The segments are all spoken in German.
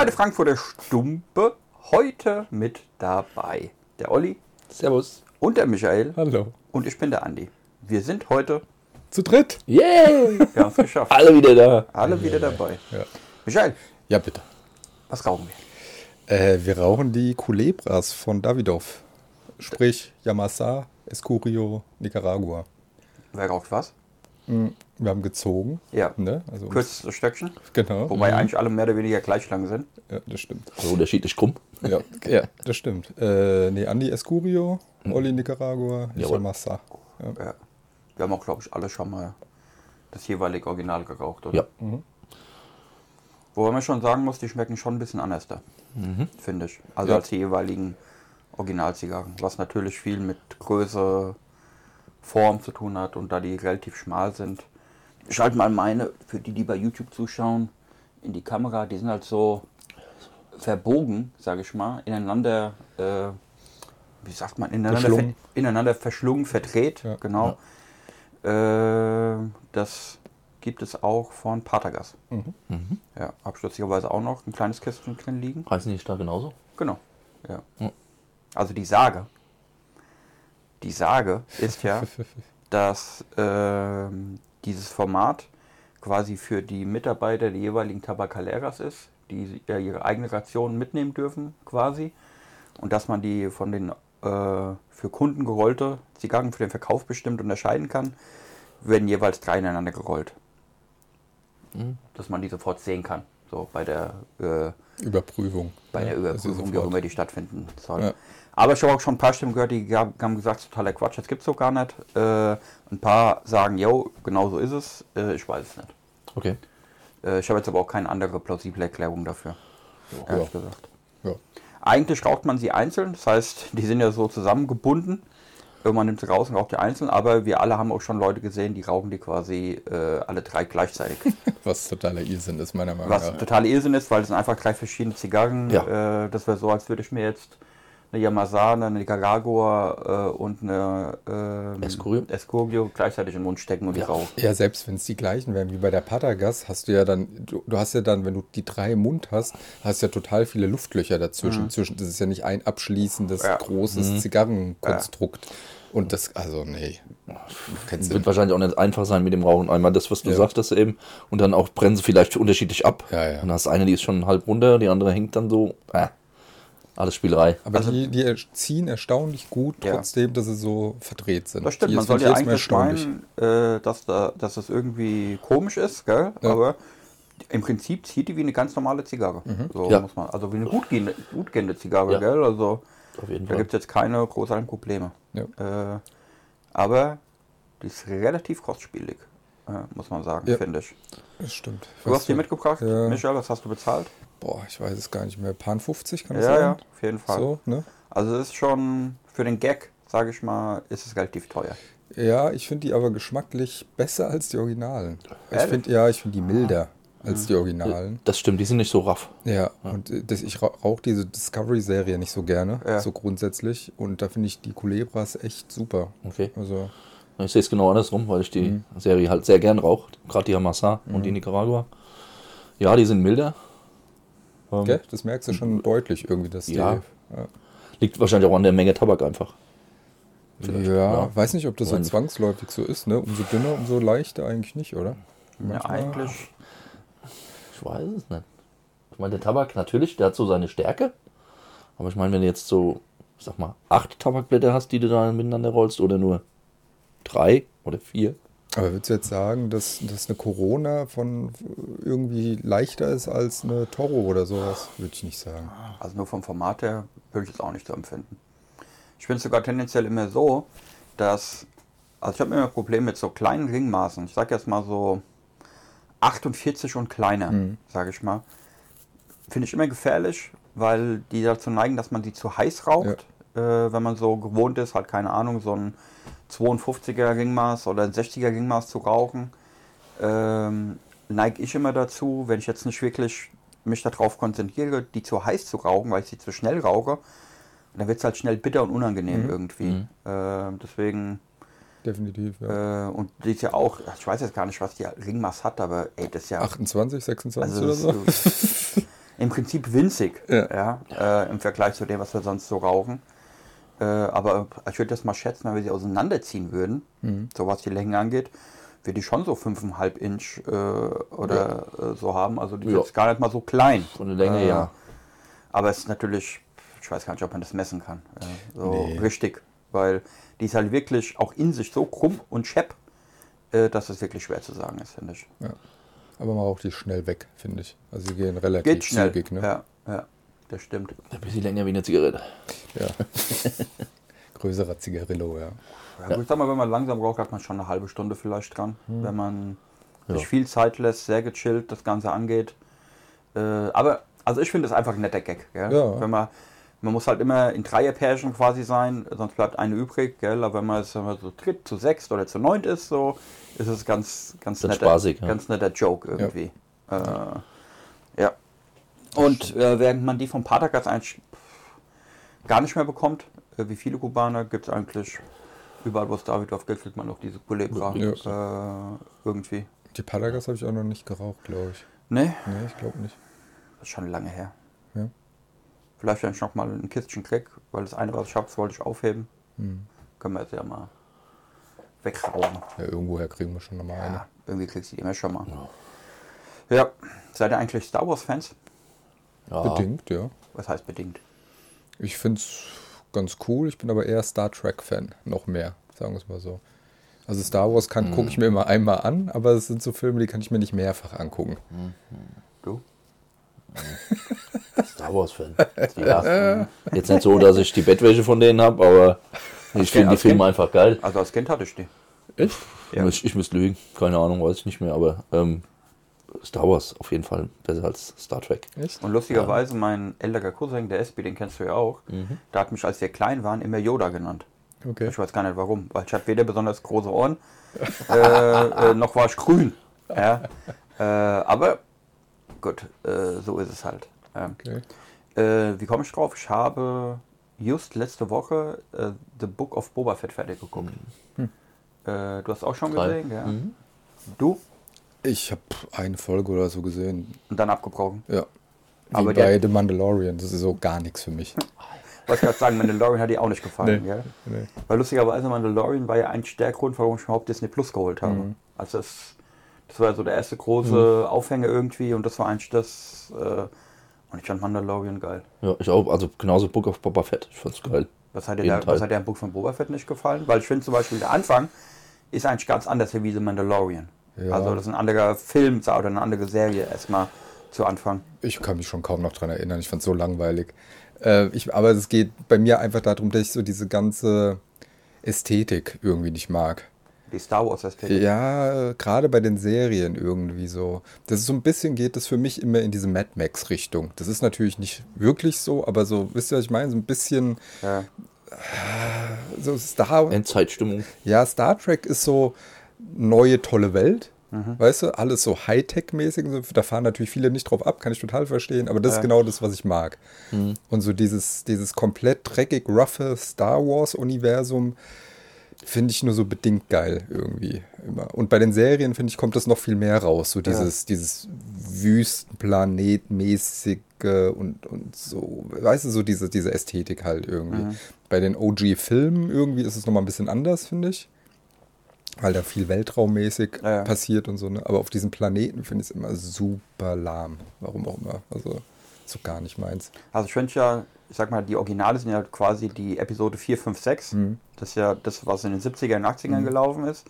Bei der Frankfurter Stumpe. Heute mit dabei der Olli Servus. und der Michael. Hallo. Und ich bin der Andi. Wir sind heute, Zu dritt? Yay! wir haben es geschafft. Alle wieder da. Alle wieder dabei. Ja. Michael, Ja, bitte. was rauchen wir? Äh, wir rauchen die Culebras von Davidoff. Sprich Yamasa, Escurio, Nicaragua. Wer raucht was? Wir haben gezogen. Ja. Ne? Also Kürzeste Stöckchen. Genau. Wobei eigentlich alle mehr oder weniger gleich lang sind. Ja, das stimmt. So unterschiedlich krumm. Ja, ja das stimmt. Äh, nee, Andi Escurio, Oli Nicaragua, ich. Yamasa. Ja. Ja. Wir haben auch, glaube ich, alle schon mal das jeweilige Original geraucht, oder? Ja. Wobei man schon sagen muss, die schmecken schon ein bisschen anders da. Finde ich. Also Ja. als die jeweiligen Originalzigarren. Was natürlich viel mit Größe, Form zu tun hat und da die relativ schmal sind. Ich mal meine, für die, die bei YouTube zuschauen, in die Kamera, die sind halt so verbogen, sage ich mal, ineinander, äh, wie sagt man, ineinander Verschlungen. ver ineinander verschlungen, verdreht, Ja. genau. Äh, das gibt es auch von Patergas. Ja, habe ich lustigerweise auch noch ein kleines Kästchen drin liegen. Heißen die da genauso? Genau. Ja. Ja. Also die Sage. Die Sage ist ja, dass ähm, dieses Format quasi für die Mitarbeiter der jeweiligen Tabakaleras ist, die ja ihre eigene Ration mitnehmen dürfen quasi. Und dass man die von den äh, für Kunden gerollte Zigarren für den Verkauf bestimmt unterscheiden kann, werden jeweils drei ineinander gerollt. Dass man die sofort sehen kann. So bei der äh, Überprüfung. bei der Ja, ist Überprüfung, wie auch immer die stattfinden soll. Ja. Aber ich habe auch schon ein paar Stimmen gehört, die haben gesagt, totaler Quatsch, das gibt es so gar nicht. Äh, ein paar sagen, yo, genau so ist es. Äh, ich weiß es nicht. Okay. Äh, ich habe jetzt aber auch keine andere plausible Erklärung dafür. Ehrlich gesagt. Ja. Eigentlich raucht man sie einzeln, das heißt, die sind ja so zusammengebunden. Man nimmt sie raus und raucht die einzeln, aber wir alle haben auch schon Leute gesehen, die rauchen die quasi äh, alle drei gleichzeitig. Was totaler Irrsinn ist, meiner Meinung Was nach. total Irrsinn ist, weil es sind einfach drei verschiedene Zigarren. Ja. Äh, das wäre so, als würde ich mir jetzt eine Yamasa, eine Nicaragua äh, und eine ähm, Escurio. Escurio gleichzeitig den Mund stecken und die Ja. rauchen. Ja, selbst wenn es die gleichen wären wie bei der Patagas, hast du ja dann, du, du hast ja dann, wenn du die drei im Mund hast, hast du ja total viele Luftlöcher dazwischen. Zwischen, das ist ja nicht ein abschließendes, Ja. großes Zigarrenkonstrukt. Und das, also nee. Kennst Wird wahrscheinlich auch nicht einfach sein mit dem Rauchen. Einmal das, was du Ja. sagtest eben. Und dann auch brennen sie vielleicht unterschiedlich ab. Ja, ja. Und dann hast du eine, die ist schon halb runter, die andere hängt dann so. Äh, alles Spielerei. Aber die, die er- ziehen erstaunlich gut, Also Ja. trotzdem, dass sie so verdreht sind. Das stimmt, Die man ist soll ja eigentlich meinen, äh, dass, da, dass das irgendwie komisch ist, gell? Ja. aber im Prinzip zieht die wie eine ganz normale Zigarre. So Ja. muss man, also wie eine gut gehende, gut gehende Zigarre, Ja. gell? Also Auf jeden da gibt es jetzt keine großartigen Probleme. Ja. Äh, aber die ist relativ kostspielig, äh, muss man sagen, Ja. finde ich. Das stimmt. Du hast die mitgebracht, Ja. Michael, was hast du bezahlt? Boah, ich weiß es gar nicht mehr. Pan 50 kann das Ja, sein? ja, auf jeden Fall. So, ne? Also es ist schon für den Gag, sage ich mal, ist es relativ teuer. Ja, ich finde die aber geschmacklich besser als die Originalen. Ich finde, ja, ich finde die milder als Mhm. die Originalen. Das stimmt, die sind nicht so raff. Ja, und äh, das, ich rauche diese Discovery-Serie nicht so gerne, Ja. so grundsätzlich. Und da finde ich die Culebras echt super. Okay. Also, Ich sehe es genau andersrum, weil ich die Serie halt sehr gern rauche. Gerade die Hamassa und die Nicaragua. Ja, die sind milder. Ähm, gell? das merkst du schon deutlich irgendwie, dass die. Ja. Ja, Liegt wahrscheinlich auch an der Menge Tabak einfach. Ja, ja. weiß nicht, ob das so Nein. zwangsläufig so ist, ne? Umso dünner, umso leichter eigentlich nicht, oder? Ja, Manchmal- eigentlich. Ich weiß es nicht. Ich meine, der Tabak natürlich, der hat so seine Stärke. Aber ich meine, wenn du jetzt so, ich sag mal, acht Tabakblätter hast, die du da miteinander rollst, oder nur drei oder vier. Aber würdest du jetzt sagen, dass, dass eine Corona von irgendwie leichter ist als eine Toro oder sowas? Würde ich nicht sagen. Also nur vom Format her würde ich es auch nicht so empfinden. Ich finde es sogar tendenziell immer so, dass, also ich habe immer ein Problem mit so kleinen Ringmaßen. Ich sage jetzt mal so 48 und kleiner, sage ich mal. Finde ich immer gefährlich, weil die dazu neigen, dass man sie zu heiß raucht. Äh, wenn man so gewohnt ist, halt keine Ahnung, so ein 52er Ringmaß oder ein 60er Ringmaß zu rauchen. Ähm, neige ich immer dazu, wenn ich jetzt nicht wirklich mich darauf konzentriere, die zu heiß zu rauchen, weil ich sie zu schnell rauche. Und dann wird es halt schnell bitter und unangenehm irgendwie. Äh, deswegen, Definitiv, ja. äh, und die ist ja auch, ich weiß jetzt gar nicht, was die Ringmaß hat, aber ey, das ist ja. 28, 26 also oder so? im Prinzip winzig, Ja. ja, äh, im Vergleich zu dem, was wir sonst so rauchen. Äh, aber ich würde das mal schätzen, wenn wir sie auseinanderziehen würden, so was die Längen angeht, würde die schon so 5,5 Inch äh, oder äh, so haben. Also die Ja. ist gar nicht mal so klein. Von der Länge, Äh, ja. Aber es ist natürlich, ich weiß gar nicht, ob man das messen kann. Ja, so Nee. richtig. Weil die ist halt wirklich auch in sich so krumm und schepp, äh, dass es wirklich schwer zu sagen ist, finde ich. Ja. Aber man raucht die schnell weg, finde ich. Also sie gehen relativ Geht schnell. zügig, ne? Ja, ja, das stimmt. Ein bisschen länger wie eine Zigarette. Ja. Größerer Zigarillo, ja. Ja, gut, Ich sag mal, wenn man langsam raucht, hat man schon eine halbe Stunde vielleicht dran. Hm. Wenn man Ja. sich viel Zeit lässt, sehr gechillt das Ganze angeht. Äh, aber, also ich finde es einfach ein netter Gag. Gell? Ja. Wenn man, man muss halt immer in Dreierpärchen quasi sein, sonst bleibt eine übrig. Gell? Aber wenn man, jetzt, so dritt, zu sechst oder zu neunt ist, so, ist es ganz, ganz, Dann netter, spaßig, ja. ganz netter Joke irgendwie. Ja. Äh, ja. Und äh, während man die vom Patergas eigentlich gar nicht mehr bekommt, äh, wie viele Kubaner, gibt es eigentlich überall, wo es Davidoff gibt, kriegt man noch diese Culebra Ja. äh, irgendwie. Die Palagas habe ich auch noch nicht geraucht, glaube ich. Ne, Nee, ich glaube nicht. das ist schon lange her. Ja. Vielleicht, wenn ich noch mal ein Kistchen krieg, weil das eine, was ich habe, wollte ich aufheben. Hm. Können wir jetzt ja mal wegrauchen. Ja, irgendwoher kriegen wir schon nochmal eine. Ja, irgendwie kriegst du die immer schon mal. Ja, seid ihr eigentlich Star Wars-Fans? Ja. Bedingt, ja. Was heißt bedingt? Ich finde es ganz cool. Ich bin aber eher Star Trek-Fan. Noch mehr, sagen wir es mal so. Also Star Wars kann gucke ich mir immer einmal an, aber es sind so Filme, die kann ich mir nicht mehrfach angucken. Du? Star Wars-Fan. Ja. Jetzt nicht so, dass ich die Bettwäsche von denen habe, aber ich finde die Filme Kind? einfach geil. Also als Kind hatte ich die. Echt? Ja. Ich, ich müsste lügen. Keine Ahnung, weiß ich nicht mehr, aber ähm, Star Wars auf jeden Fall besser als Star Trek. Echt? Und lustigerweise, mein älterer Cousin, der Espi, den kennst du ja auch, der hat mich, als wir klein waren, immer Yoda genannt. Okay. Ich weiß gar nicht warum, weil ich hatte weder besonders große Ohren, äh, äh, noch war ich grün. Ja? Äh, aber gut, äh, so ist es halt. Ja. okay. Äh, wie komme ich drauf? Ich habe just letzte Woche äh, The Book of Boba Fett fertig geguckt. Äh, du hast auch schon Drei. gesehen, ja? Mhm. Du? Ich habe eine Folge oder so gesehen. Und dann abgebrochen. Ja. Wie Aber bei der- The Mandalorian. Das ist so gar nichts für mich. Was ich gerade sagen, Mandalorian hat dir auch nicht gefallen, Nee. gell? Nee. Weil lustigerweise Mandalorian war ja eigentlich der Grund, warum ich überhaupt Disney Plus geholt habe. Mhm. Also das, das war so der erste große Aufhänger irgendwie und das war eigentlich das. Äh, und ich fand Mandalorian geil. Ja, ich auch. Also genauso Book of Boba Fett. Ich fand's geil. Was hat dir, Teil. was hat dir am Buch von Boba Fett nicht gefallen? Weil ich finde zum Beispiel der Anfang ist eigentlich ganz anders wie The Mandalorian. Ja. Also das ist ein anderer Film oder eine andere Serie erstmal zu Anfang. Ich kann mich schon kaum noch dran erinnern. Ich fand es so langweilig. Äh, ich, aber es geht bei mir einfach darum, dass ich so diese ganze Ästhetik irgendwie nicht mag. Die Star Wars Ästhetik. Ja, gerade bei den Serien irgendwie so. Das ist so ein bisschen geht das für mich immer in diese Mad Max Richtung. Das ist natürlich nicht wirklich so, aber so, wisst ihr, was ich meine? So ein bisschen Ja. so Star Endzeitstimmung. Ja, Star Trek ist so neue tolle Welt. Weißt du, alles so Hightech-mäßig. Da fahren natürlich viele nicht drauf ab, kann ich total verstehen. Aber das ist genau das, was ich mag. Und so dieses, dieses komplett dreckig, roughe Star Wars-Universum finde ich nur so bedingt geil irgendwie immer. Und bei den Serien, finde ich, kommt das noch viel mehr raus. So dieses, dieses Wüstenplanetmäßige und, und so, weißt du, so diese, diese Ästhetik halt irgendwie. Bei den OG-Filmen irgendwie ist es nochmal ein bisschen anders, finde ich. Weil da viel weltraummäßig Ja, ja. passiert und so, ne? Aber auf diesem Planeten finde ich es immer super lahm. Warum auch immer. Also, so gar nicht meins. Also ich finde ja, ich sag mal, die Originale sind ja quasi die Episode 4, 5, 6. Mhm. Das ist ja das, was in den 70er und 80ern gelaufen ist.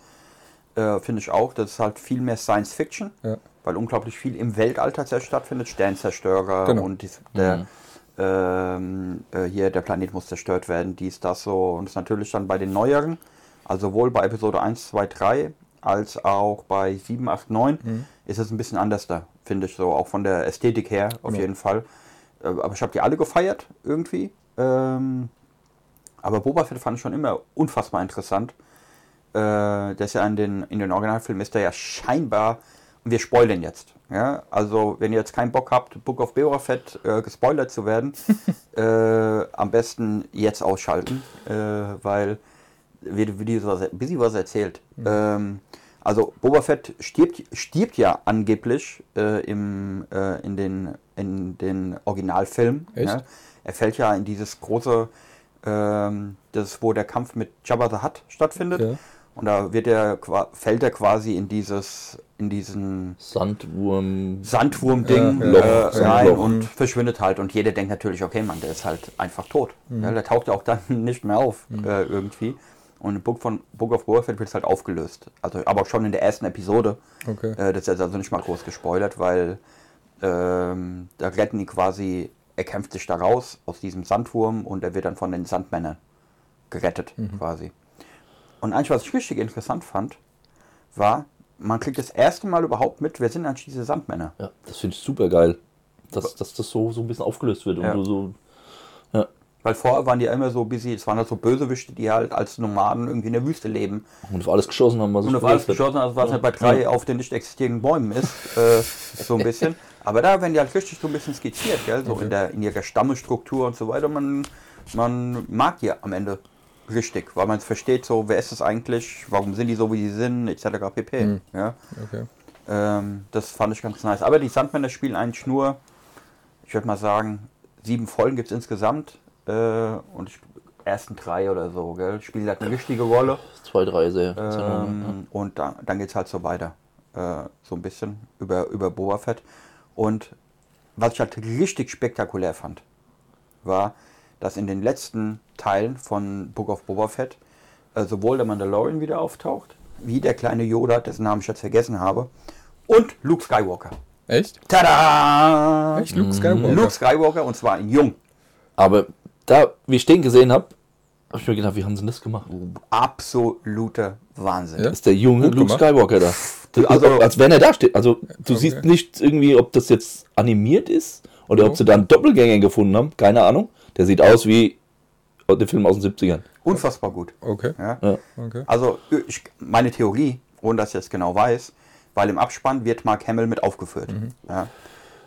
Äh, finde ich auch. Das ist halt viel mehr Science Fiction, Ja. weil unglaublich viel im Weltall tatsächlich stattfindet. Sternzerstörer Genau. und dies, der, ähm, äh, hier der Planet muss zerstört werden, dies, das so. Und das ist natürlich dann bei den neueren, also sowohl bei Episode 1, 2, 3 als auch bei 7, 8, 9 ist es ein bisschen anders da, finde ich so, auch von der Ästhetik her auf Genau. jeden Fall. Äh, Aber ich habe die alle gefeiert irgendwie. Ähm, aber Boba Fett fand ich schon immer unfassbar interessant. Äh, der ist ja in den, in den Originalfilmen ist der ja scheinbar, und wir spoilern jetzt. Ja? Also, wenn ihr jetzt keinen Bock habt, Book of Boba Fett äh, gespoilert zu werden, äh, am besten jetzt ausschalten, äh, weil wie, wie die so, ein bisschen was erzählt. Ähm, Also Boba Fett stirbt, stirbt ja angeblich äh, im, äh, in den, in den Originalfilmen. Echt? Ja. Er fällt ja in dieses große, ähm, das, wo der Kampf mit Jabba the Hutt stattfindet. Ja. Und da wird er, qua- fällt er quasi in dieses, in diesen Sandwurm. Sandwurm-Ding Ja, ja. äh, Loch, rein und verschwindet halt. Und jeder denkt natürlich, okay, Mann, der ist halt einfach tot. Mhm. Ja, der taucht ja auch dann nicht mehr auf äh, irgendwie. Und im Book, von, Book of Fett wird es halt aufgelöst. Also, aber schon in der ersten Episode. Okay. Äh, das ist jetzt also nicht mal groß gespoilert, weil ähm, da retten die quasi, er kämpft sich da raus aus diesem Sandwurm und er wird dann von den Sandmännern gerettet quasi. Und eigentlich, was ich richtig interessant fand, war, man kriegt das erste Mal überhaupt mit, wer sind eigentlich diese Sandmänner? Ja, das finde ich super geil. Dass, dass das so, so ein bisschen aufgelöst wird Ja. und du so. Ja. Weil vorher waren die ja immer so busy, es waren halt so Bösewichte, die halt als Nomaden irgendwie in der Wüste leben. Und auf alles geschossen haben, was Und auf alles geschossen, also was halt bei drei auf den nicht existierenden Bäumen ist, äh, so ein bisschen. Aber da werden die halt richtig so ein bisschen skizziert, gell? so in, der, in ihrer Stammestruktur und so weiter. Man, man mag die am Ende richtig, weil man es versteht, so wer ist es eigentlich, warum sind die so, wie sie sind, etc. pp. Ja? Okay. Ähm, das fand ich ganz nice. Aber die Sandmänner spielen eigentlich nur, ich würde mal sagen, sieben Folgen gibt es insgesamt. Äh, und ich, ersten drei oder so, gell? Spielen halt eine wichtige Rolle. Zwei, drei sehr. Ähm, und da, dann geht es halt so weiter. Äh, so ein bisschen über, über Boba Fett. Und was ich halt richtig spektakulär fand, war, dass in den letzten Teilen von Book of Boba Fett äh, sowohl der Mandalorian wieder auftaucht, wie der kleine Yoda, dessen Namen ich jetzt vergessen habe, und Luke Skywalker. Echt? Tada! Echt Luke Skywalker? Luke Skywalker und zwar in Jung. Aber da, wie ich den gesehen habe, habe ich mir gedacht, wie haben sie denn das gemacht? Absoluter Wahnsinn. Ja? ist der junge Gut Luke gemacht. Skywalker da. Also- Also, als wenn er da steht. Also, du Okay. siehst nicht irgendwie, ob das jetzt animiert ist oder Oh. ob sie da einen Doppelgänger gefunden haben. Keine Ahnung. Der sieht aus wie der Film aus den 70ern. Unfassbar gut. Okay. Ja? Ja. Okay. Also ich, meine Theorie, ohne dass ich jetzt genau weiß, weil im Abspann wird Mark Hamill mit aufgeführt. Ja.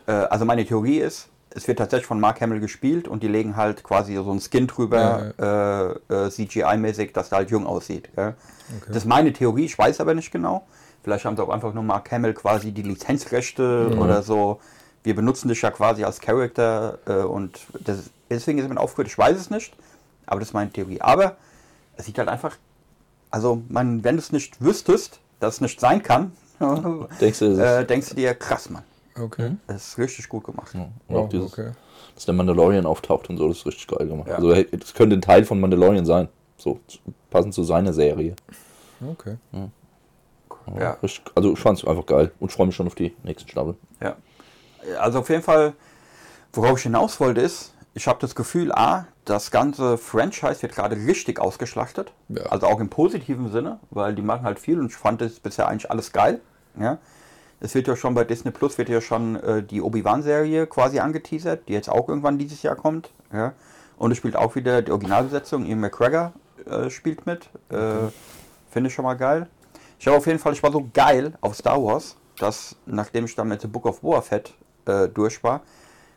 Äh, also meine Theorie ist, es wird tatsächlich von Mark Hamill gespielt und die legen halt quasi so einen Skin drüber, äh, äh, CGI-mäßig, dass der halt jung aussieht. Ja. Das ist meine Theorie, ich weiß aber nicht genau. Vielleicht haben sie auch einfach nur Mark Hamill quasi die Lizenzrechte oder so. Wir benutzen dich ja quasi als Charakter äh, und das, deswegen ist er mit aufgeführt. Ich weiß es nicht, aber das ist meine Theorie. Aber es sieht halt einfach also, man, wenn du es nicht wüsstest, dass es nicht sein kann, Denkst du, äh, denkst du dir, krass, Mann. Okay. Das ist richtig gut gemacht. und Wow, auch dieses, okay. dass der Mandalorian auftaucht und so, das ist richtig geil gemacht. Ja. Also, das könnte ein Teil von Mandalorian sein. So, passend zu seiner Serie. Okay. Ja. Richtig, also, ich fand es einfach geil und freue mich schon auf die nächsten Staffeln. Ja. Also auf jeden Fall, worauf ich hinaus wollte, ist, ich habe das Gefühl, A, das ganze Franchise wird gerade richtig ausgeschlachtet. Ja. Also auch im positiven Sinne, weil die machen halt viel und ich fand es bisher eigentlich alles geil. Ja. Es wird ja schon bei Disney Plus wird ja schon äh, die Obi-Wan-Serie quasi angeteasert, die jetzt auch irgendwann dieses Jahr kommt. Ja. Und es spielt auch wieder die Originalbesetzung. Ian McGregor äh, spielt mit. Äh, Finde ich schon mal geil. Ich habe auf jeden Fall, ich war so geil auf Star Wars, dass nachdem ich dann mit The Book of Boba Fett äh, durch war,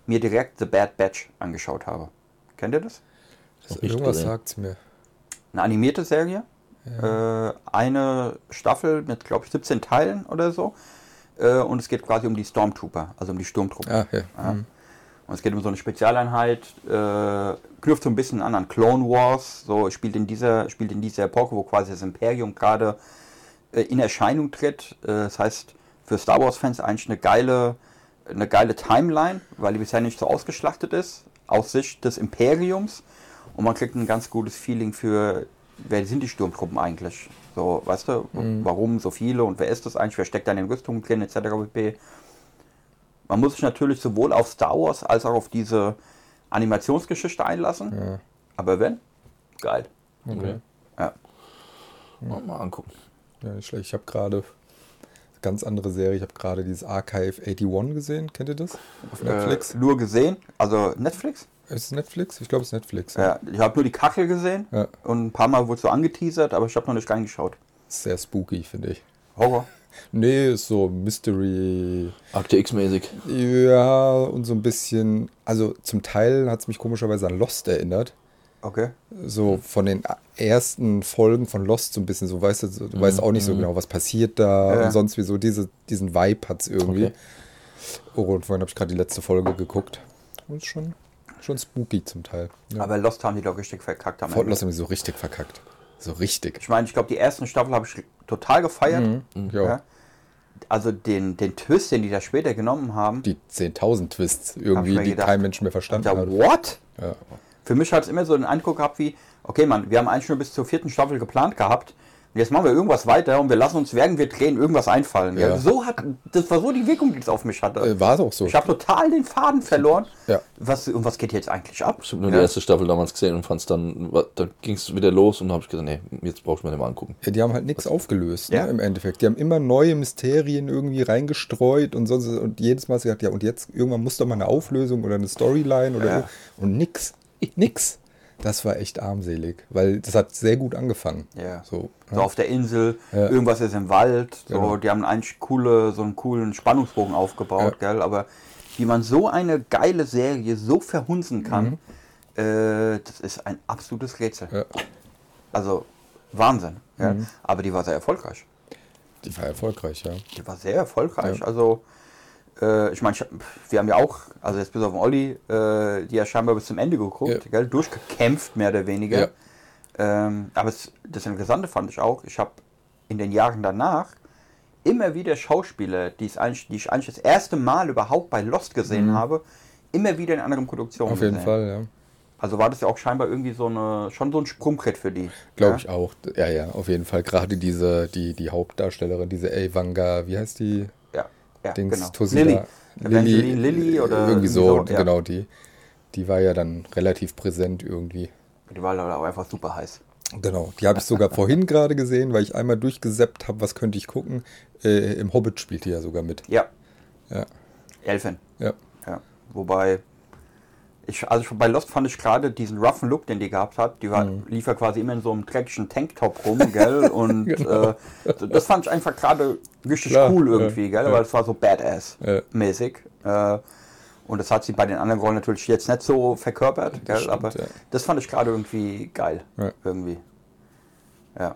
mir direkt The Bad Batch angeschaut habe. Kennt ihr das? Noch nicht Irgendwas sagt's mir. Eine animierte Serie. Äh, eine Staffel mit, glaube ich, 17 Teilen oder so. Äh, und es geht quasi um die Stormtrooper, also um die Sturmtruppen. Ah, ja. Ja. Hm. Und es geht um so eine Spezialeinheit, äh, knüpft so ein bisschen an an Clone Wars, so spielt in dieser, spielt in dieser Epoche, wo quasi das Imperium gerade äh, in Erscheinung tritt. Äh, das heißt, für Star Wars-Fans eigentlich eine geile, eine geile Timeline, weil die bisher nicht so ausgeschlachtet ist, aus Sicht des Imperiums. Und man kriegt ein ganz gutes Feeling für, wer sind die Sturmtruppen eigentlich? So, weißt du, warum so viele und wer ist das eigentlich, wer steckt da in den Rüstungen drin, etc. pp. Man muss sich natürlich sowohl auf Star Wars als auch auf diese Animationsgeschichte einlassen. Ja. Aber wenn, geil. Okay. Ja. Mal, mal angucken. Ja, nicht schlecht. Ich habe gerade ganz andere Serie. Ich habe gerade dieses Archive 81 gesehen. Kennt ihr das? Auf Netflix. Äh, nur gesehen. Also Netflix? Ist es Netflix? Ich glaube, es ist Netflix. Ja. Ich habe nur die Kachel gesehen. Ja. Und ein paar Mal wurde so angeteasert, aber ich habe noch nicht reingeschaut. Sehr spooky, finde ich. Horror. Nee, ist so Mystery. Akte X-mäßig. Ja, und so ein bisschen. Also zum Teil hat es mich komischerweise an Lost erinnert. Okay. So von den ersten Folgen von Lost so ein bisschen so, weißt du, so, du weißt auch nicht so genau, was passiert da Ja. und sonst wie so diese, diesen Vibe hat es irgendwie. Okay. Oh, und vorhin habe ich gerade die letzte Folge geguckt. Und ist schon, schon spooky zum Teil. Ja. Aber Lost haben die doch richtig verkackt am. Lost haben die so richtig verkackt. So richtig. Ich meine, ich glaube, die ersten Staffel habe ich total gefeiert. Ja. Ja. Also den, den Twist, den die da später genommen haben, Die 10.000 Twists irgendwie, die gedacht. kein Mensch mehr verstanden da, hat. what? Ja. Für mich hat es immer so den Eindruck gehabt wie, okay, Mann, wir haben eigentlich nur bis zur vierten Staffel geplant gehabt. Jetzt machen wir irgendwas weiter und wir lassen uns, während wir drehen, irgendwas einfallen. Ja. Ja. So hat, das war so die Wirkung, die es auf mich hatte. Äh, War doch so. Ich habe total den Faden verloren. Ja. Was, und was geht jetzt eigentlich ab? Ich habe nur ja. die erste Staffel damals gesehen und fand es dann, dann ging es wieder los und dann habe ich gesagt, nee, jetzt brauche ich mir den mal angucken. Ja, die haben halt nichts aufgelöst, Ja. ne, im Endeffekt. Die haben immer neue Mysterien irgendwie reingestreut und sonst und jedes Mal gedacht, ja, und jetzt irgendwann muss doch mal eine Auflösung oder eine Storyline oder Ja. ir- und nix. Nix. Das war echt armselig, weil das hat sehr gut angefangen. Ja. So, So auf der Insel, Ja. irgendwas ist im Wald. So, Genau. Die haben eigentlich coole, so einen coolen Spannungsbogen aufgebaut, gell? Aber wie man so eine geile Serie so verhunzen kann, äh, das ist ein absolutes Rätsel. Mhm. Ja. Also Wahnsinn. Ja? Mhm. Aber die war sehr erfolgreich. Die war erfolgreich, ja. Die war sehr erfolgreich. Ja. Also, äh, ich meine, wir haben ja auch, also jetzt bis auf den Olli, äh, die ja scheinbar bis zum Ende geguckt, Ja. gell? durchgekämpft, mehr oder weniger. Ja. Ähm, aber es, das Interessante fand ich auch, ich habe in den Jahren danach immer wieder Schauspieler, die, es eigentlich, die ich eigentlich das erste Mal überhaupt bei Lost gesehen habe, immer wieder in anderen Produktionen Mhm. Auf jeden gesehen. Fall, ja. Also war das ja auch scheinbar irgendwie so eine, schon so ein Sprungbrett für die. Glaube ja? ich auch. Ja, ja, auf jeden Fall. Gerade diese, die, die Hauptdarstellerin, diese Evanga, wie heißt die? Ja, Dings, genau. Tosila. Lilly. Evangeline Lilly oder irgendwie so, ja. genau die. Die war ja dann relativ präsent irgendwie. Die war leider auch einfach super heiß. Genau, die habe ich sogar vorhin gerade gesehen, weil ich einmal durchgeseppt habe, was könnte ich gucken. Äh, Im Hobbit spielt die ja sogar mit. Ja, Ja, Elfin. ja. Ja. Wobei, ich, also bei Lost fand ich gerade diesen roughen Look, den die gehabt hat. Die war, Mhm. lief ja quasi immer in so einem dreckigen Tanktop rum, gell? Und Genau. äh, das fand ich einfach gerade richtig Klar, cool ja, irgendwie, gell? ja. Weil es war so Badass-mäßig. Ja. Äh, und das hat sie bei den anderen Rollen natürlich jetzt nicht so verkörpert, gell? stimmt, Aber ja. das fand ich gerade irgendwie geil. Ja. Irgendwie. Ja.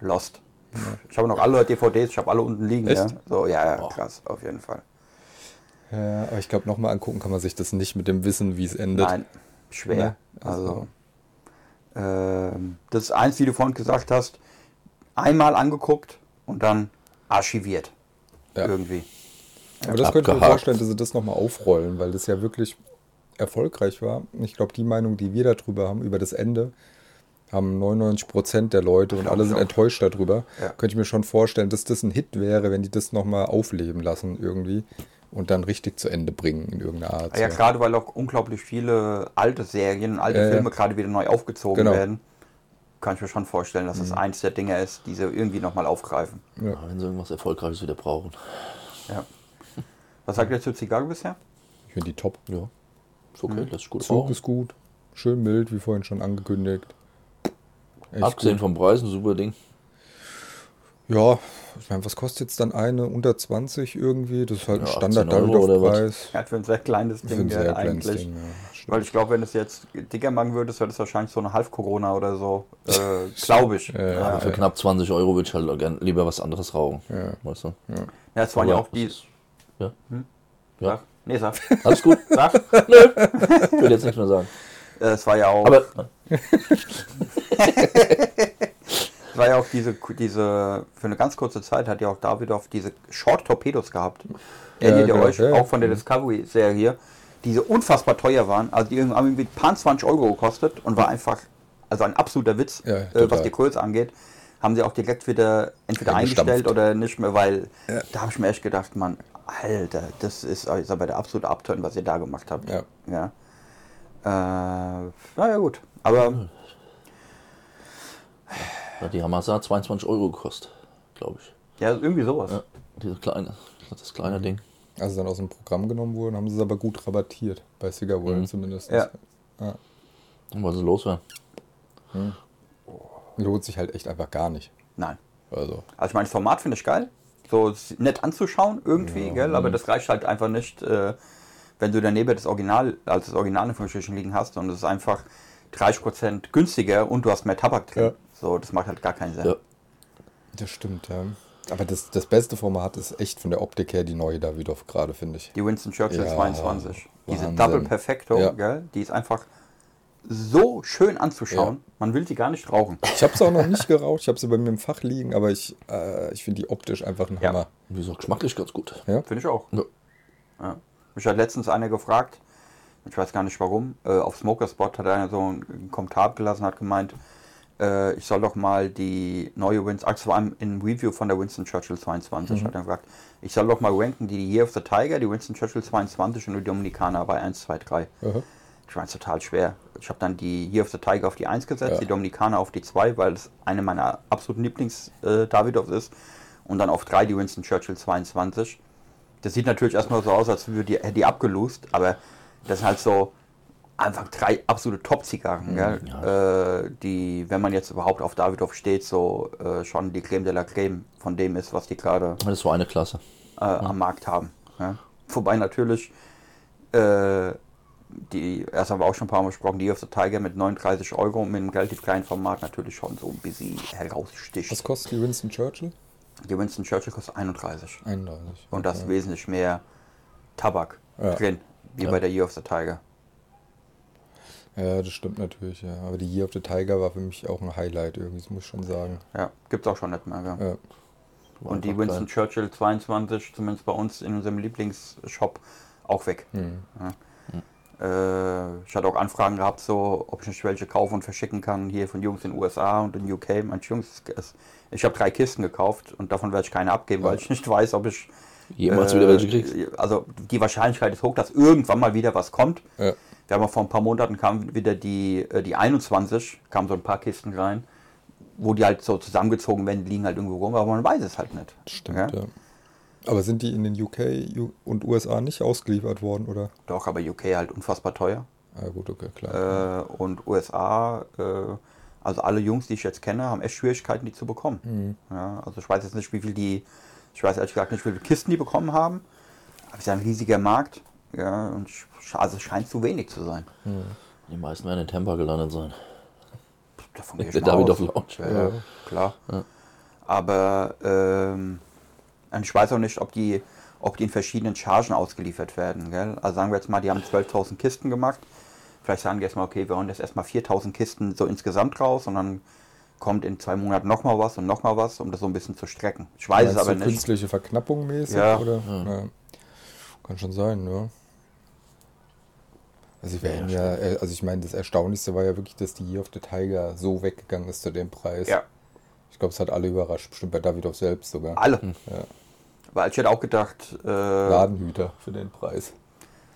Lost. Ich habe noch alle DVDs, ich habe alle unten liegen. Echt? Ja. So, ja, ja, krass, auf jeden Fall. Ja aber ich glaube, nochmal angucken kann man sich das nicht mit dem Wissen, wie es endet. Nein, schwer. Ne? Also, ähm, das ist eins, wie du vorhin gesagt hast, einmal angeguckt und dann archiviert. Ja. Irgendwie. Aber das könnte ich mir vorstellen, dass sie das nochmal aufrollen, weil das ja wirklich erfolgreich war. Ich glaube, die Meinung, die wir darüber haben, über das Ende, haben 99 Prozent der Leute und alle sind enttäuscht darüber. Ja. Könnte ich mir schon vorstellen, dass das ein Hit wäre, wenn die das nochmal aufleben lassen irgendwie und dann richtig zu Ende bringen in irgendeiner Art. Ja, so. gerade weil auch unglaublich viele alte Serien, alte ja. Filme gerade wieder neu aufgezogen Genau. werden. Kann ich mir schon vorstellen, dass es eins der Dinge ist, die sie irgendwie nochmal aufgreifen. Ja. Wenn sie irgendwas Erfolgreiches wieder brauchen. Ja. Was sagt ihr zu Zigarre bisher? Ich finde die top. Ja. Ist okay, lässt sich gut Zug ist gut. Schön mild, wie vorhin schon angekündigt. Echt Abgesehen gut. vom Preis, ein super Ding. Ja, ich meine, was kostet jetzt dann eine unter 20 irgendwie? Das ist halt ein Ja, Standard 18 Euro oder was? Preis. Ja, für ein sehr kleines Ding ein ja, sehr kleines eigentlich. Ding, ja. Weil ich glaube, wenn du es jetzt dicker machen würdest, wäre das wahrscheinlich so eine Half-Corona oder so. Äh, glaube ich. Ja, für knapp 20 Euro würde ich halt gern lieber was anderes rauchen. Ja. Weißt du? Ja, es waren ja auch die. das ist- Ja. Ja. Ja. Nee, sag. Alles gut. sag. Ich will jetzt nichts mehr sagen. Äh, es war ja auch. Aber war ja auch diese, diese. Für eine ganz kurze Zeit hat ja auch Davidoff diese Short Torpedos gehabt. Erinnert ihr genau, euch? ja. Auch von der Discovery-Serie. Diese unfassbar teuer waren. Also die irgendwie haben irgendwie paar 20 Euro gekostet und war einfach. Also ein absoluter Witz, Ja, äh, was die Größe angeht. Haben sie auch direkt wieder entweder eingestellt oder nicht mehr, weil da habe ich mir echt gedacht, Mann, Alter, das ist, ist aber der absolute Abturn, was ihr da gemacht habt. Ja. Ja. Äh, naja, gut. Aber ja, die Hamasa hat 22 Euro gekostet, glaube ich. ja, irgendwie sowas. Ja, diese kleine, das kleine Ding. Als sie dann aus dem Programm genommen wurden, haben sie es aber gut rabattiert. Bei Cigar World Mhm. zumindest. Ja. Ja. Und weil sie los war. Lohnt sich halt echt einfach gar nicht. Nein. Also, Also ich meine, das Format finde ich geil. So ist nett anzuschauen irgendwie, gell? Aber das reicht halt einfach nicht, äh, wenn du daneben das Original, also das Original in liegen hast. Und es ist einfach, 30% günstiger und du hast mehr Tabak drin. Ja. So, das macht halt gar keinen Sinn. Ja. Das stimmt, ja. Aber das, das beste Format ist echt von der Optik her die neue Davidoff gerade, finde ich. Die Winston Churchill Ja, 22. Diese Wahnsinn. Double Perfecto, Ja. gell? Die ist einfach so schön anzuschauen. Man will sie gar nicht rauchen. Ich habe es auch noch nicht geraucht, ich habe sie bei mir im Fach liegen, aber ich, äh, ich finde die optisch einfach ein Ja. Hammer. Wie gesagt, geschmacklich ganz gut. Ja. Finde ich auch. Ja. Ja. Mich hat letztens einer gefragt, ich weiß gar nicht warum, äh, auf Smokerspot hat einer so einen Kommentar gelassen, hat gemeint, äh, ich soll doch mal die neue Winston, also vor allem in Review von der Winston Churchill 22, hat er gefragt, ich soll doch mal ranken die Year of the Tiger, die Winston Churchill 22 und die Dominikaner bei 1, 2, 3. Aha. Ich fand es total schwer. Ich habe dann die Year of the Tiger auf die 1 gesetzt, Ja. die Dominikaner auf die 2, weil es eine meiner absoluten Lieblings-Davidoffs ist. Und dann auf 3 die Winston Churchill 22. Das sieht natürlich erstmal so aus, als würde die, hätte die abgelust, aber das sind halt so einfach drei absolute Top-Zigarren, gell? Äh, die, wenn man jetzt überhaupt auf Davidoff steht, so äh, schon die Creme de la Creme von dem ist, was die gerade Das eine Klasse. äh, am Markt haben. Ja. Wobei natürlich, äh, die, erst haben wir auch schon ein paar Mal gesprochen, die of the Tiger mit 39 Euro mit einem relativ kleinen Format natürlich schon so ein bisschen heraussticht. Was kostet die Winston Churchill? Die Winston Churchill kostet 31. 31. Und da ist wesentlich mehr Tabak Ja. drin, wie Ja. bei der Year of the Tiger. Ja, das stimmt natürlich, ja. Aber die Year of the Tiger war für mich auch ein Highlight irgendwie, das muss ich schon sagen. Ja, gibt's auch schon nicht mehr. Gell? Ja. Und die Winston klein. Churchill 22, zumindest bei uns in unserem Lieblingsshop, auch weg. Hm. Äh, ich hatte auch Anfragen gehabt, so, ob ich nicht welche kaufen und verschicken kann, hier von Jungs in den USA und in UK. Manche Jungs, ich habe drei Kisten gekauft und davon werde ich keine abgeben, weil ich nicht weiß, ob ich Jemals äh, wieder welche kriegst. Also die Wahrscheinlichkeit ist hoch, dass irgendwann mal wieder was kommt. Ja. Wir haben vor ein paar Monaten kam wieder die, äh, die 21, kamen so ein paar Kisten rein, wo die halt so zusammengezogen werden, liegen halt irgendwo rum, aber man weiß es halt nicht. Stimmt, Ja? ja. Aber sind die in den UK und USA nicht ausgeliefert worden, oder? Doch, aber UK halt unfassbar teuer. Ah, gut, okay, klar. Äh, und USA, äh, also alle Jungs, die ich jetzt kenne, haben echt Schwierigkeiten, die zu bekommen. Ja, also ich weiß jetzt nicht, wie viel die, ich weiß ehrlich gesagt nicht, wie viele Kisten die bekommen haben. Aber es ist ein riesiger Markt. Ja, und also es scheint zu wenig zu sein. Die meisten werden in Tampa gelandet sein. Davon gehe ich Der mal aus. Davidoff Lounge. Ja, ja, klar. Aber ähm, ich weiß auch nicht, ob die, ob die in verschiedenen Chargen ausgeliefert werden. Gell? Also sagen wir jetzt mal, die haben 12.000 Kisten gemacht. Vielleicht sagen die erstmal, okay, wir hauen jetzt erstmal 4.000 Kisten so insgesamt raus und dann kommt in zwei Monaten nochmal was und nochmal was, um das so ein bisschen zu strecken. Ich weiß es aber du nicht. künstliche Verknappung mäßig? Ja. Oder? Ja. Kann schon sein, ja. Also, ich, werden ja, äh, also ich meine, das Erstaunlichste war ja wirklich, dass die Year of the Tiger so weggegangen ist zu dem Preis. Ja, Ich glaube, es hat alle überrascht, bestimmt bei Davidoff selbst sogar. alle. Ja. Weil ich hätte auch gedacht, äh, Ladenhüter für den Preis.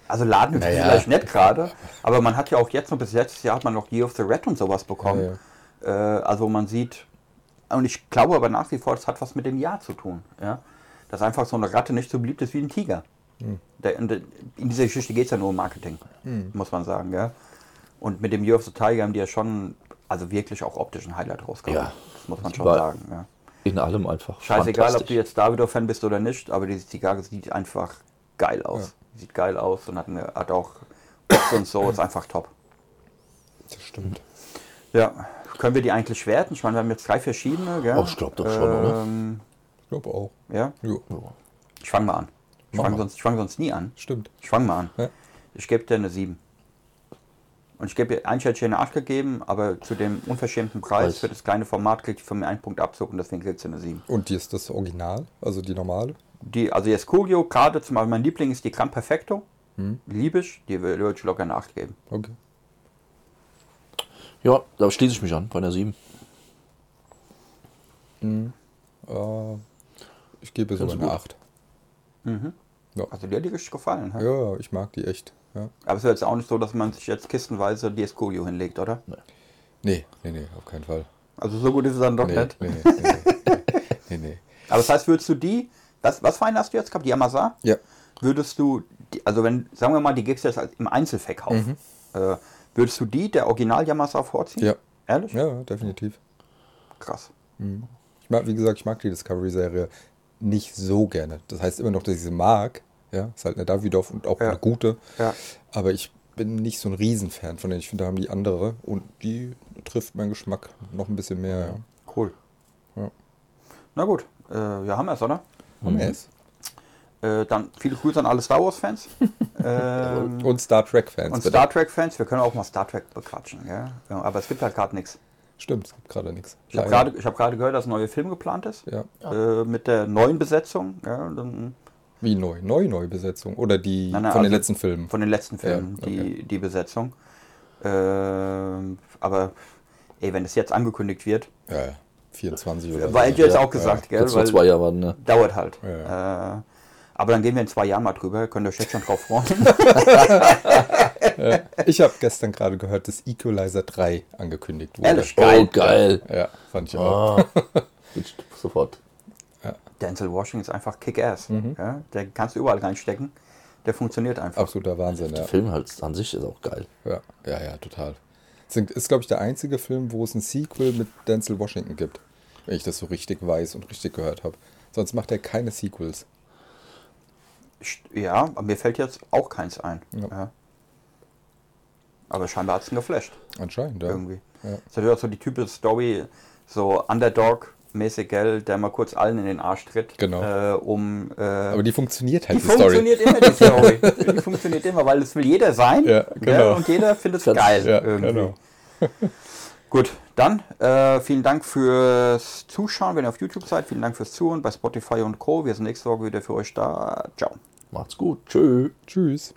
also Laden ist Naja. vielleicht nicht gerade, aber man hat ja auch jetzt noch bis letztes Jahr hat man noch Year of the Red und sowas bekommen. Äh, also man sieht, und ich glaube aber nach wie vor, das hat was mit dem Jahr zu tun. Ja? Dass einfach so eine Ratte nicht so beliebt ist wie ein Tiger. Der, in, dieser Geschichte geht es ja nur um Marketing, muss man sagen. Ja? Und mit dem Year of the Tiger haben die ja schon, also wirklich auch optisch ein Highlight rausgehauen. Ja. Das muss man Das schon sagen. Ja. In allem einfach. Scheißegal, ob du jetzt Davidoff-Fan bist oder nicht, aber diese Zigarre sieht einfach geil aus. Sieht geil aus und hat, eine, hat auch Box und so, ist einfach top. Das stimmt. Ja, können wir die eigentlich werten? Ich meine, wir haben jetzt drei verschiedene, gell? Oh, ich glaub doch schon, oder? ähm, Ich glaube auch. Ja, Jo, ich fange mal an. Ich fange sonst, ich fang sonst nie an. stimmt. Ich fange mal an. Ja. Ich gebe dir eine 7. Und ich gebe dir eigentlich hätte ich dir eine 8 gegeben, aber zu dem unverschämten Preis Preis. für das kleine Format kriegt ich von mir einen Punkt Abzug und deswegen kriegst du eine 7. Und die ist das Original, also die normale. Die, also jetzt Coolio, gerade zum Beispiel mein Liebling ist die Gran Perfecto. Hm. Die liebe ich, die würde ich locker eine 8 geben. Okay. Ja, da schließe ich mich an, bei der 7. Äh, ich gebe sogar eine gut. 8. Also dir hat die richtig gefallen. Ja, ja, ich mag die echt. Ja. Aber es ist jetzt auch nicht so, dass man sich jetzt kistenweise die Escolio hinlegt, oder? Nee, nee, nee, auf keinen Fall. Also so gut ist es dann doch Nee, nicht. nee, nee, nee, nee, nee. Aber das heißt, würdest du die, was, was für einen hast du jetzt gehabt? Die Yamasa? Ja, Würdest du, die, also wenn, sagen wir mal, die gibst du jetzt im Einzelverkauf, äh, würdest du die der Original Yamasa vorziehen? Mhm. ja, Ehrlich? ja, definitiv. Krass. Ich mag, wie gesagt, ich mag die Discovery-Serie nicht so gerne. Das heißt immer noch, dass ich sie mag. Ja, ist halt eine Davidoff und auch Ja. eine gute. Ja. Aber ich bin nicht so ein Riesenfan von denen. Ich finde, da haben die andere und die trifft meinen Geschmack noch ein bisschen mehr. Ja. Cool. Ja. Na gut, äh, ja, haben wir es, oder? Haben wir es? Äh, dann viele Grüße an alle Star Wars-Fans. ähm, Und Star Trek-Fans. und bitte. Star Trek-Fans. Wir können auch mal Star Trek bequatschen. Ja, aber es gibt halt gerade nichts. Stimmt, es gibt gerade nichts. Ich habe gerade ich hab gerade gehört, dass ein neuer Film geplant ist. Ja. Äh, mit der neuen Besetzung. Ja, dann, Wie neu? Neu, neue Besetzung. Oder die Nein, nein, von den also letzten Filmen. von den letzten Filmen, Ja, okay. die, die Besetzung. Ähm, aber ey, wenn es jetzt angekündigt wird, Ja, ja. 24 oder so. weil ich jetzt Ja, auch gesagt, gell, Jetzt nur weil zwei Jahre warten, ne? dauert halt. Ja. Äh, aber dann gehen wir in zwei Jahren mal drüber, könnt ihr euch jetzt schon drauf freuen. Ich habe gestern gerade gehört, dass Equalizer 3 angekündigt wurde. Ehrlich, geil. Oh, geil. Ja, fand ich auch. Ah, ich sofort. Denzel Washington ist einfach Kick-Ass. Mhm. Ja, der kannst du überall reinstecken. Der funktioniert einfach. Absoluter Wahnsinn, ja. Der Film halt an sich ist auch geil. Ja, ja, ja total. Es sind- ist, glaube ich, der einzige Film, wo es ein Sequel mit Denzel Washington gibt. Wenn ich das so richtig weiß und richtig gehört habe. Sonst macht er keine Sequels. Ja, aber mir fällt jetzt auch keins ein. Ja. Aber scheinbar hat es ihn geflasht. Anscheinend, ja. Irgendwie. Ja. Das ist natürlich auch so die typische Story, so Underdog-mäßig, gell, der mal kurz allen in den Arsch tritt. Genau. Äh, um. Äh, Aber die funktioniert halt, die die, Story. funktioniert immer, die Story. die funktioniert immer, weil es will jeder sein. Ja, genau. Und jeder findet es geil. Ja, irgendwie. genau. Gut, dann äh, vielen Dank fürs Zuschauen, wenn ihr auf YouTube seid. Vielen Dank fürs Zuhören bei Spotify und Co. Wir sind nächste Woche wieder für euch da. Ciao. Macht's gut. Tschö. Tschüss.